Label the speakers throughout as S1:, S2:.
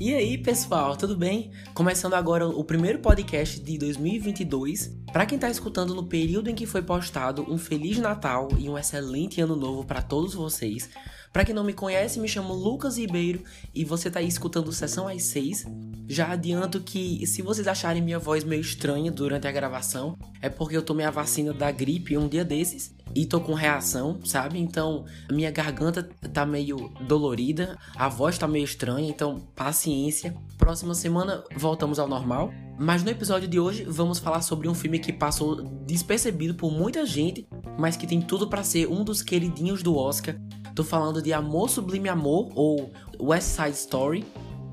S1: E aí, pessoal, tudo bem? Começando agora o primeiro podcast de 2022. Para quem tá escutando no período em que foi postado, um feliz Natal e um excelente ano novo para todos vocês. Para quem não me conhece, me chamo Lucas Ribeiro e você tá aí escutando Sessão às 6. Já adianto que se vocês acharem minha voz meio estranha durante a gravação, é porque eu tomei a vacina da gripe um dia desses e tô com reação, sabe? Então, minha garganta tá meio dolorida, a voz tá meio estranha, então paciência. Próxima semana voltamos ao normal. Mas no episódio de hoje vamos falar sobre um filme que passou despercebido por muita gente, mas que tem tudo para ser um dos queridinhos do Oscar. Tô falando de Amor Sublime Amor ou West Side Story,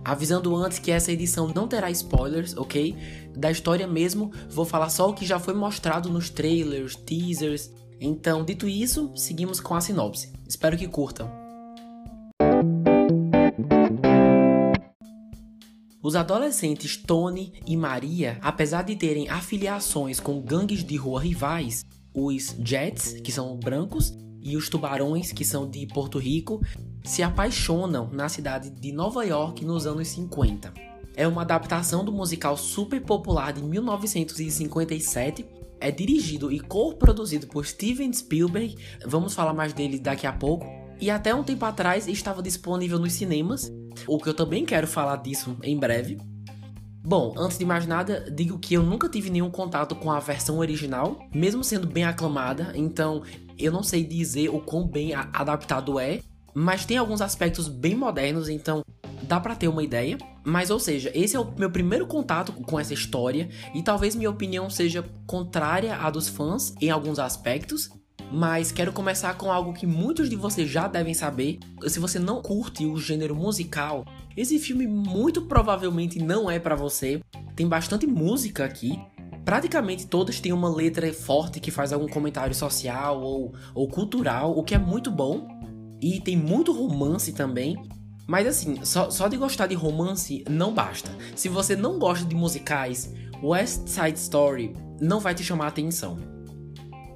S1: Avisando antes que essa edição não terá spoilers, ok? Da história mesmo, vou falar só o que já foi mostrado nos trailers, teasers. Então, dito isso, seguimos com a sinopse. Espero que curtam. Os adolescentes Tony e Maria, apesar de terem afiliações com gangues de rua rivais, os Jets, que são brancos, e os Tubarões, que são de Porto Rico, se apaixonam na cidade de Nova York nos anos 50. É uma adaptação do musical super popular de 1957. É dirigido e co-produzido por Steven Spielberg. Vamos falar mais dele daqui a pouco. E até um tempo atrás estava disponível nos cinemas, o que eu também quero falar disso em breve. Bom, antes de mais nada, digo que eu nunca tive nenhum contato com a versão original, mesmo sendo bem aclamada, então eu não sei dizer o quão bem adaptado é, mas tem alguns aspectos bem modernos, então dá para ter uma ideia. Mas, ou seja, esse é o meu primeiro contato com essa história e talvez minha opinião seja contrária à dos fãs em alguns aspectos. Mas quero começar com algo que muitos de vocês já devem saber. Se você não curte o gênero musical, esse filme muito provavelmente não é para você. Tem bastante música aqui, praticamente todas têm uma letra forte que faz algum comentário social ou, ou cultural, o que é muito bom. E tem muito romance também. Mas assim, só, só de gostar de romance não basta. Se você não gosta de musicais, West Side Story não vai te chamar a atenção.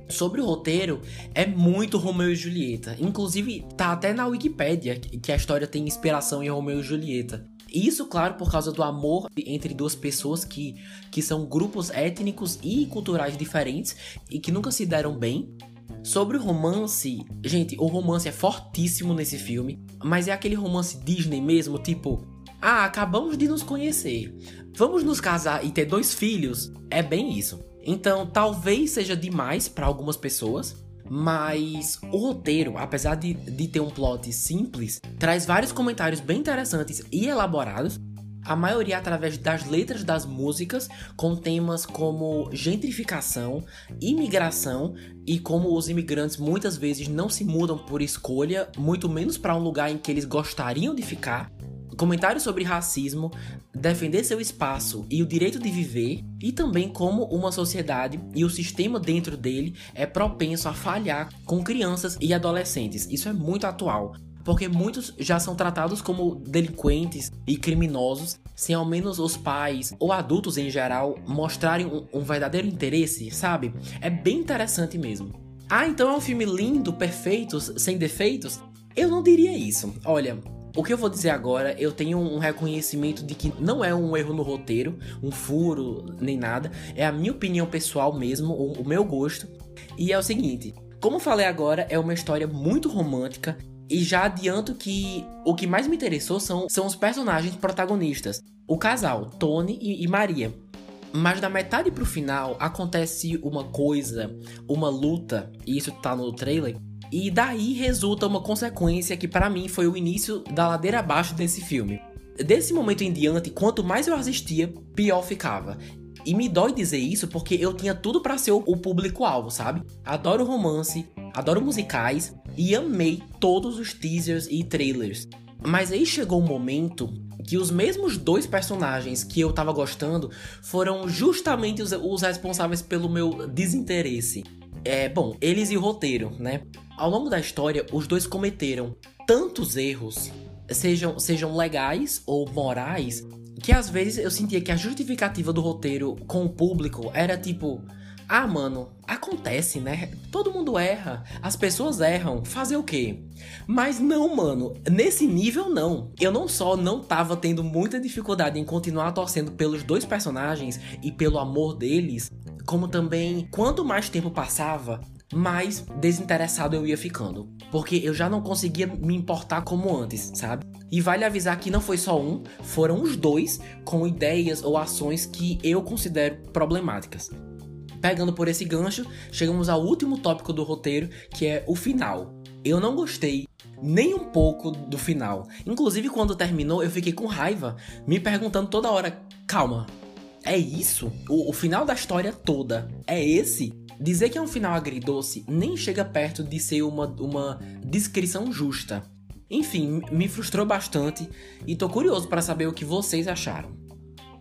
S1: Sobre o roteiro, é muito Romeu e Julieta. Inclusive, tá até na Wikipedia que a história tem inspiração em Romeu e Julieta. Isso, claro, por causa do amor entre duas pessoas que, que são grupos étnicos e culturais diferentes e que nunca se deram bem. Sobre o romance, gente, o romance é fortíssimo nesse filme, mas é aquele romance Disney mesmo, tipo, ah, acabamos de nos conhecer, vamos nos casar e ter dois filhos. É bem isso. Então, talvez seja demais para algumas pessoas, mas o roteiro, apesar de, de ter um plot simples, traz vários comentários bem interessantes e elaborados. A maioria através das letras das músicas, com temas como gentrificação, imigração e como os imigrantes muitas vezes não se mudam por escolha, muito menos para um lugar em que eles gostariam de ficar, comentários sobre racismo, defender seu espaço e o direito de viver, e também como uma sociedade e o sistema dentro dele é propenso a falhar com crianças e adolescentes. Isso é muito atual. Porque muitos já são tratados como delinquentes e criminosos, sem ao menos os pais ou adultos em geral mostrarem um, um verdadeiro interesse, sabe? É bem interessante mesmo. Ah, então é um filme lindo, perfeito, sem defeitos? Eu não diria isso. Olha, o que eu vou dizer agora, eu tenho um reconhecimento de que não é um erro no roteiro, um furo, nem nada. É a minha opinião pessoal mesmo, o, o meu gosto. E é o seguinte: como falei agora, é uma história muito romântica. E já adianto que o que mais me interessou são, são os personagens protagonistas. O casal, Tony e, e Maria. Mas da metade pro final acontece uma coisa, uma luta, e isso tá no trailer, e daí resulta uma consequência que para mim foi o início da ladeira abaixo desse filme. Desse momento em diante, quanto mais eu assistia, pior ficava. E me dói dizer isso porque eu tinha tudo para ser o público-alvo, sabe? Adoro romance, adoro musicais e amei todos os teasers e trailers. Mas aí chegou um momento que os mesmos dois personagens que eu tava gostando foram justamente os, os responsáveis pelo meu desinteresse. É, bom, eles e o roteiro, né? Ao longo da história, os dois cometeram tantos erros, sejam, sejam legais ou morais, que às vezes eu sentia que a justificativa do roteiro com o público era tipo: Ah, mano, acontece, né? Todo mundo erra, as pessoas erram, fazer o quê? Mas não, mano, nesse nível não. Eu não só não tava tendo muita dificuldade em continuar torcendo pelos dois personagens e pelo amor deles, como também, quanto mais tempo passava, mais desinteressado eu ia ficando. Porque eu já não conseguia me importar como antes, sabe? E vale avisar que não foi só um, foram os dois com ideias ou ações que eu considero problemáticas. Pegando por esse gancho, chegamos ao último tópico do roteiro, que é o final. Eu não gostei nem um pouco do final. Inclusive, quando terminou, eu fiquei com raiva, me perguntando toda hora: calma, é isso? O, o final da história toda é esse? Dizer que é um final agridoce nem chega perto de ser uma, uma descrição justa. Enfim, me frustrou bastante e tô curioso para saber o que vocês acharam.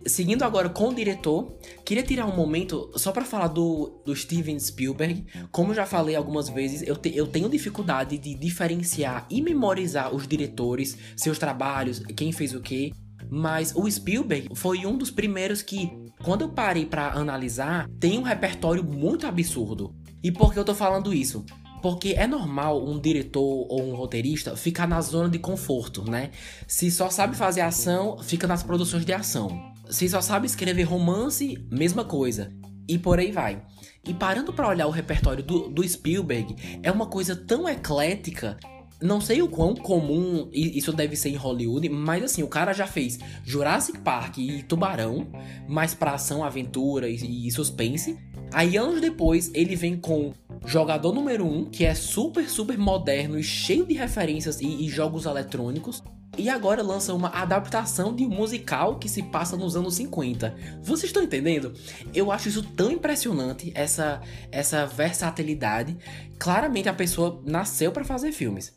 S1: Seguindo agora com o diretor, queria tirar um momento só para falar do, do Steven Spielberg. Como já falei algumas vezes, eu, te, eu tenho dificuldade de diferenciar e memorizar os diretores, seus trabalhos, quem fez o quê. Mas o Spielberg foi um dos primeiros que, quando eu parei para analisar, tem um repertório muito absurdo. E por que eu tô falando isso? Porque é normal um diretor ou um roteirista ficar na zona de conforto, né? Se só sabe fazer ação, fica nas produções de ação. Se só sabe escrever romance, mesma coisa. E por aí vai. E parando para olhar o repertório do, do Spielberg, é uma coisa tão eclética não sei o quão comum isso deve ser em Hollywood, mas assim, o cara já fez Jurassic Park e Tubarão, mais pra ação, aventura e, suspense. Aí anos depois ele vem com Jogador número 1, um, que é super, super moderno e cheio de referências e, e jogos eletrônicos. E agora lança uma adaptação de um musical que se passa nos anos 50. Vocês estão entendendo? Eu acho isso tão impressionante, essa, essa versatilidade. Claramente a pessoa nasceu para fazer filmes.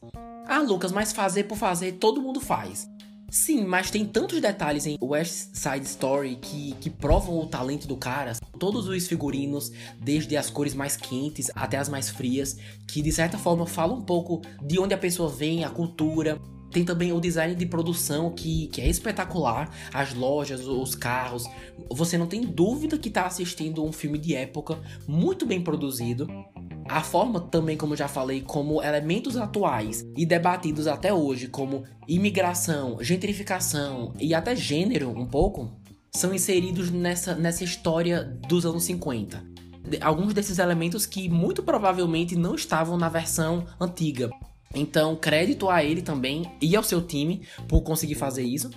S1: Ah, Lucas, mas fazer por fazer todo mundo faz. Sim, mas tem tantos detalhes em West Side Story que, que provam o talento do cara. Todos os figurinos, desde as cores mais quentes até as mais frias, que de certa forma falam um pouco de onde a pessoa vem, a cultura. Tem também o design de produção que, que é espetacular, as lojas, os carros. Você não tem dúvida que está assistindo um filme de época muito bem produzido. A forma também, como já falei, como elementos atuais e debatidos até hoje, como imigração, gentrificação e até gênero um pouco, são inseridos nessa, nessa história dos anos 50. Alguns desses elementos que muito provavelmente não estavam na versão antiga. Então, crédito a ele também e ao seu time por conseguir fazer isso.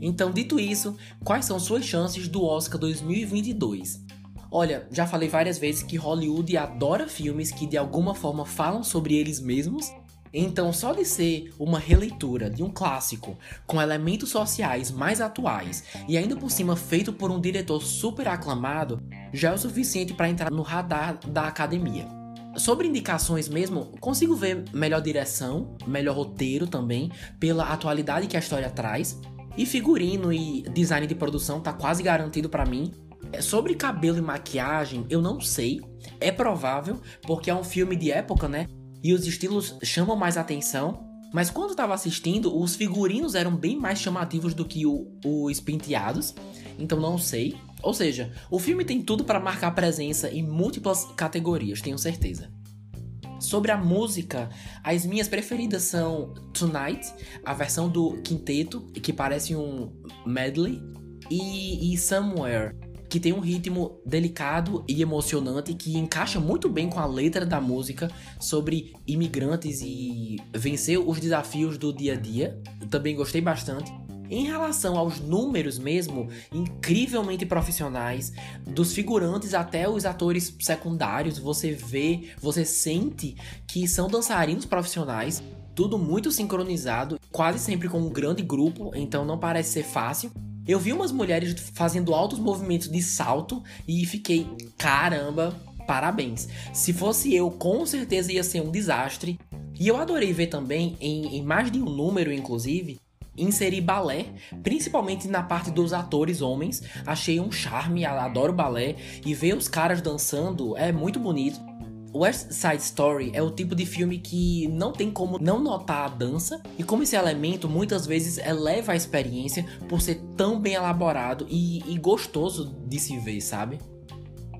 S1: Então, dito isso, quais são suas chances do Oscar 2022? Olha, já falei várias vezes que Hollywood adora filmes que de alguma forma falam sobre eles mesmos. Então, só de ser uma releitura de um clássico com elementos sociais mais atuais e ainda por cima feito por um diretor super aclamado, já é o suficiente para entrar no radar da academia. Sobre indicações mesmo, consigo ver melhor direção, melhor roteiro também, pela atualidade que a história traz. E figurino e design de produção tá quase garantido para mim. Sobre cabelo e maquiagem, eu não sei. É provável, porque é um filme de época, né? E os estilos chamam mais atenção. Mas quando eu tava assistindo, os figurinos eram bem mais chamativos do que os penteados. Então não sei. Ou seja, o filme tem tudo para marcar presença em múltiplas categorias, tenho certeza. Sobre a música, as minhas preferidas são Tonight, a versão do quinteto, que parece um medley, e, e Somewhere, que tem um ritmo delicado e emocionante que encaixa muito bem com a letra da música sobre imigrantes e vencer os desafios do dia a dia. Também gostei bastante. Em relação aos números mesmo, incrivelmente profissionais, dos figurantes até os atores secundários, você vê, você sente que são dançarinos profissionais, tudo muito sincronizado, quase sempre com um grande grupo, então não parece ser fácil. Eu vi umas mulheres fazendo altos movimentos de salto e fiquei, caramba, parabéns. Se fosse eu, com certeza ia ser um desastre. E eu adorei ver também, em, em mais de um número, inclusive, inserir balé, principalmente na parte dos atores homens. Achei um charme, adoro balé e ver os caras dançando é muito bonito. West Side Story é o tipo de filme que não tem como não notar a dança, e como esse elemento muitas vezes eleva a experiência por ser tão bem elaborado e, e gostoso de se ver, sabe?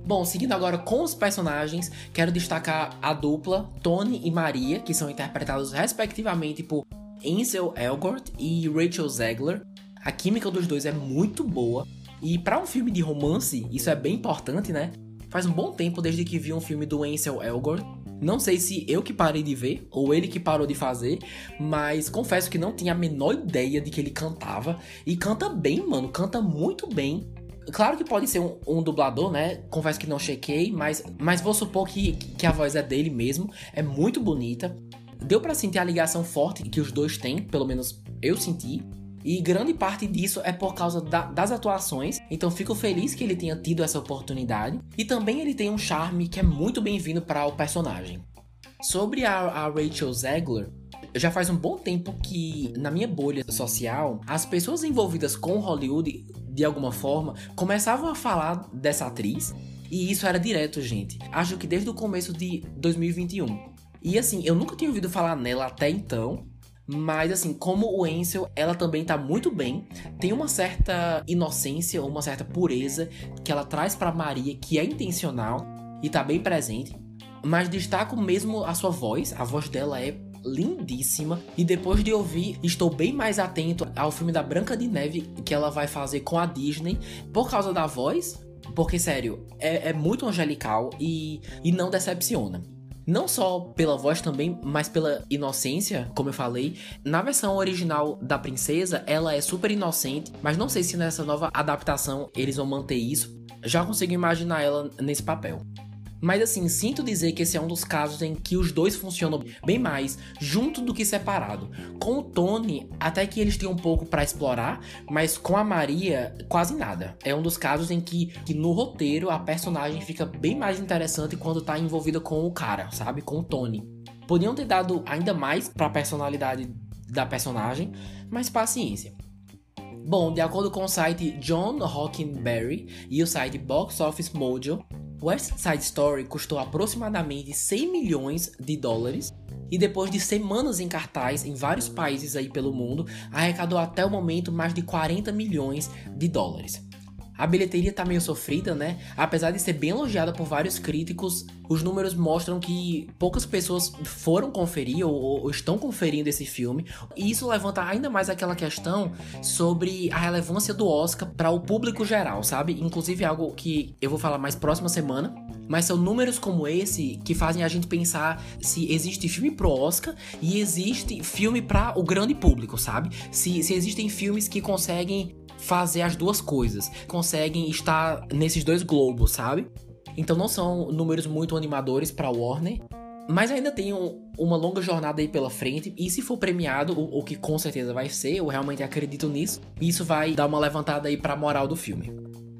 S1: Bom, seguindo agora com os personagens, quero destacar a dupla Tony e Maria, que são interpretados respectivamente por Ansel Elgort e Rachel Zegler. A química dos dois é muito boa. E para um filme de romance, isso é bem importante, né? Faz um bom tempo desde que vi um filme do Ansel Elgort. Não sei se eu que parei de ver ou ele que parou de fazer, mas confesso que não tinha a menor ideia de que ele cantava. E canta bem, mano, canta muito bem. Claro que pode ser um, um, dublador, né? Confesso que não chequei, mas, mas vou supor que, que a voz é dele mesmo. É muito bonita. Deu para sentir a ligação forte que os dois têm, pelo menos eu senti. E grande parte disso é por causa da, das atuações, então fico feliz que ele tenha tido essa oportunidade. E também ele tem um charme que é muito bem-vindo para o personagem. Sobre a, a Rachel Zegler, já faz um bom tempo que, na minha bolha social, as pessoas envolvidas com Hollywood, de alguma forma, começavam a falar dessa atriz. E isso era direto, gente. Acho que desde o começo de 2021. E assim, eu nunca tinha ouvido falar nela até então. Mas assim, como o Ansel, ela também tá muito bem. Tem uma certa inocência, uma certa pureza que ela traz para Maria, que é intencional e tá bem presente. Mas destaco mesmo a sua voz, a voz dela é lindíssima. E depois de ouvir, estou bem mais atento ao filme da Branca de Neve que ela vai fazer com a Disney por causa da voz. Porque, sério, é, é muito angelical e, e não decepciona. Não só pela voz também, mas pela inocência, como eu falei. Na versão original da princesa, ela é super inocente, mas não sei se nessa nova adaptação eles vão manter isso. Já consigo imaginar ela nesse papel. Mas assim, sinto dizer que esse é um dos casos em que os dois funcionam bem mais junto do que separado. Com o Tony, até que eles têm um pouco para explorar, mas com a Maria, quase nada. É um dos casos em que, que no roteiro a personagem fica bem mais interessante quando tá envolvida com o cara, sabe? Com o Tony. Podiam ter dado ainda mais para a personalidade da personagem, mas paciência. Bom, de acordo com o site John Hockenberry e o site Box Office Mojo, West Side Story custou aproximadamente 100 milhões de dólares e depois de semanas em cartaz em vários países aí pelo mundo, arrecadou até o momento mais de 40 milhões de dólares. A bilheteria tá meio sofrida, né? Apesar de ser bem elogiada por vários críticos, os números mostram que poucas pessoas foram conferir ou, ou estão conferindo esse filme. E isso levanta ainda mais aquela questão sobre a relevância do Oscar para o público geral, sabe? Inclusive algo que eu vou falar mais próxima semana. Mas são números como esse que fazem a gente pensar se existe filme pro Oscar e existe filme para o grande público, sabe? Se, se existem filmes que conseguem fazer as duas coisas, conseguem estar nesses dois globos, sabe? Então não são números muito animadores para Warner, mas ainda tem um, uma longa jornada aí pela frente. E se for premiado, o, o, que com certeza vai ser, eu realmente acredito nisso, isso vai dar uma levantada aí pra moral do filme.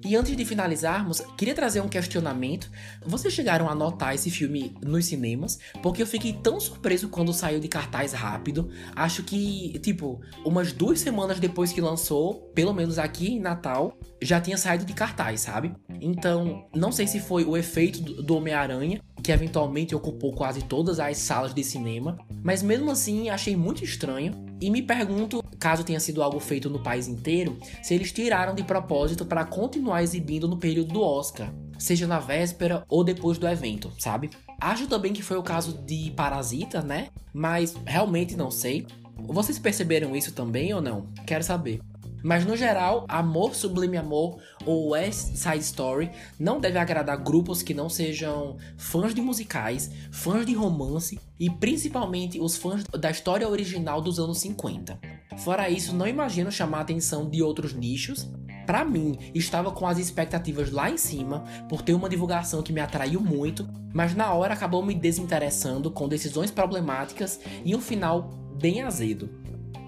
S1: E antes de finalizarmos, queria trazer um questionamento. Vocês chegaram a notar esse filme nos cinemas? Porque eu fiquei tão surpreso quando saiu de cartaz rápido. Acho que, tipo, umas duas semanas depois que lançou, pelo menos aqui em Natal, já tinha saído de cartaz, sabe? Então, não sei se foi o efeito do Homem-Aranha, que eventualmente ocupou quase todas as salas de cinema, mas mesmo assim achei muito estranho e me pergunto, caso tenha sido algo feito no país inteiro, se eles tiraram de propósito para continuar exibindo no período do Oscar, seja na véspera ou depois do evento, sabe? Acho também que foi o caso de Parasita, né? Mas realmente não sei. Vocês perceberam isso também ou não? Quero saber. Mas no geral, Amor Sublime Amor ou West Side Story não deve agradar grupos que não sejam fãs de musicais, fãs de romance e principalmente os fãs da história original dos anos 50. Fora isso, não imagino chamar a atenção de outros nichos. Para mim, estava com as expectativas lá em cima por ter uma divulgação que me atraiu muito, mas na hora acabou me desinteressando com decisões problemáticas e um final bem azedo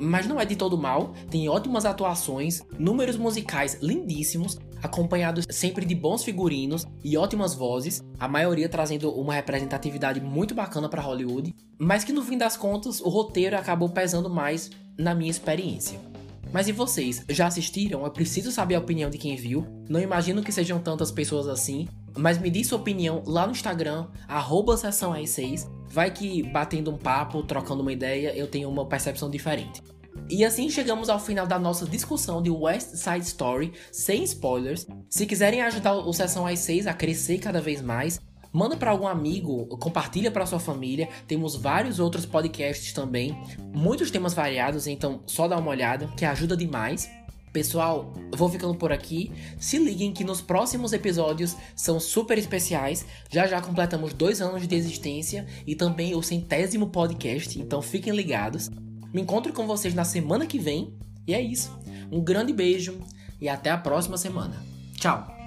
S1: mas não é de todo mal, tem ótimas atuações, números musicais lindíssimos, acompanhados sempre de bons figurinos e ótimas vozes, a maioria trazendo uma representatividade muito bacana para Hollywood, mas que no fim das contas o roteiro acabou pesando mais na minha experiência. Mas e vocês, já assistiram? Eu preciso saber a opinião de quem viu. Não imagino que sejam tantas pessoas assim, mas me diz sua opinião lá no Instagram, arroba 6 Vai que batendo um papo, trocando uma ideia, eu tenho uma percepção diferente. E assim chegamos ao final da nossa discussão de West Side Story, sem spoilers. Se quiserem ajudar o Sessão às 6 a crescer cada vez mais, manda para algum amigo, compartilha para sua família. Temos vários outros podcasts também, muitos temas variados, então só dá uma olhada, que ajuda demais. Pessoal, vou ficando por aqui. Se liguem que nos próximos episódios são super especiais. Já já completamos dois anos de existência e também o centésimo podcast, então fiquem ligados. Me encontro com vocês na semana que vem. E é isso. Um grande beijo e até a próxima semana. Tchau!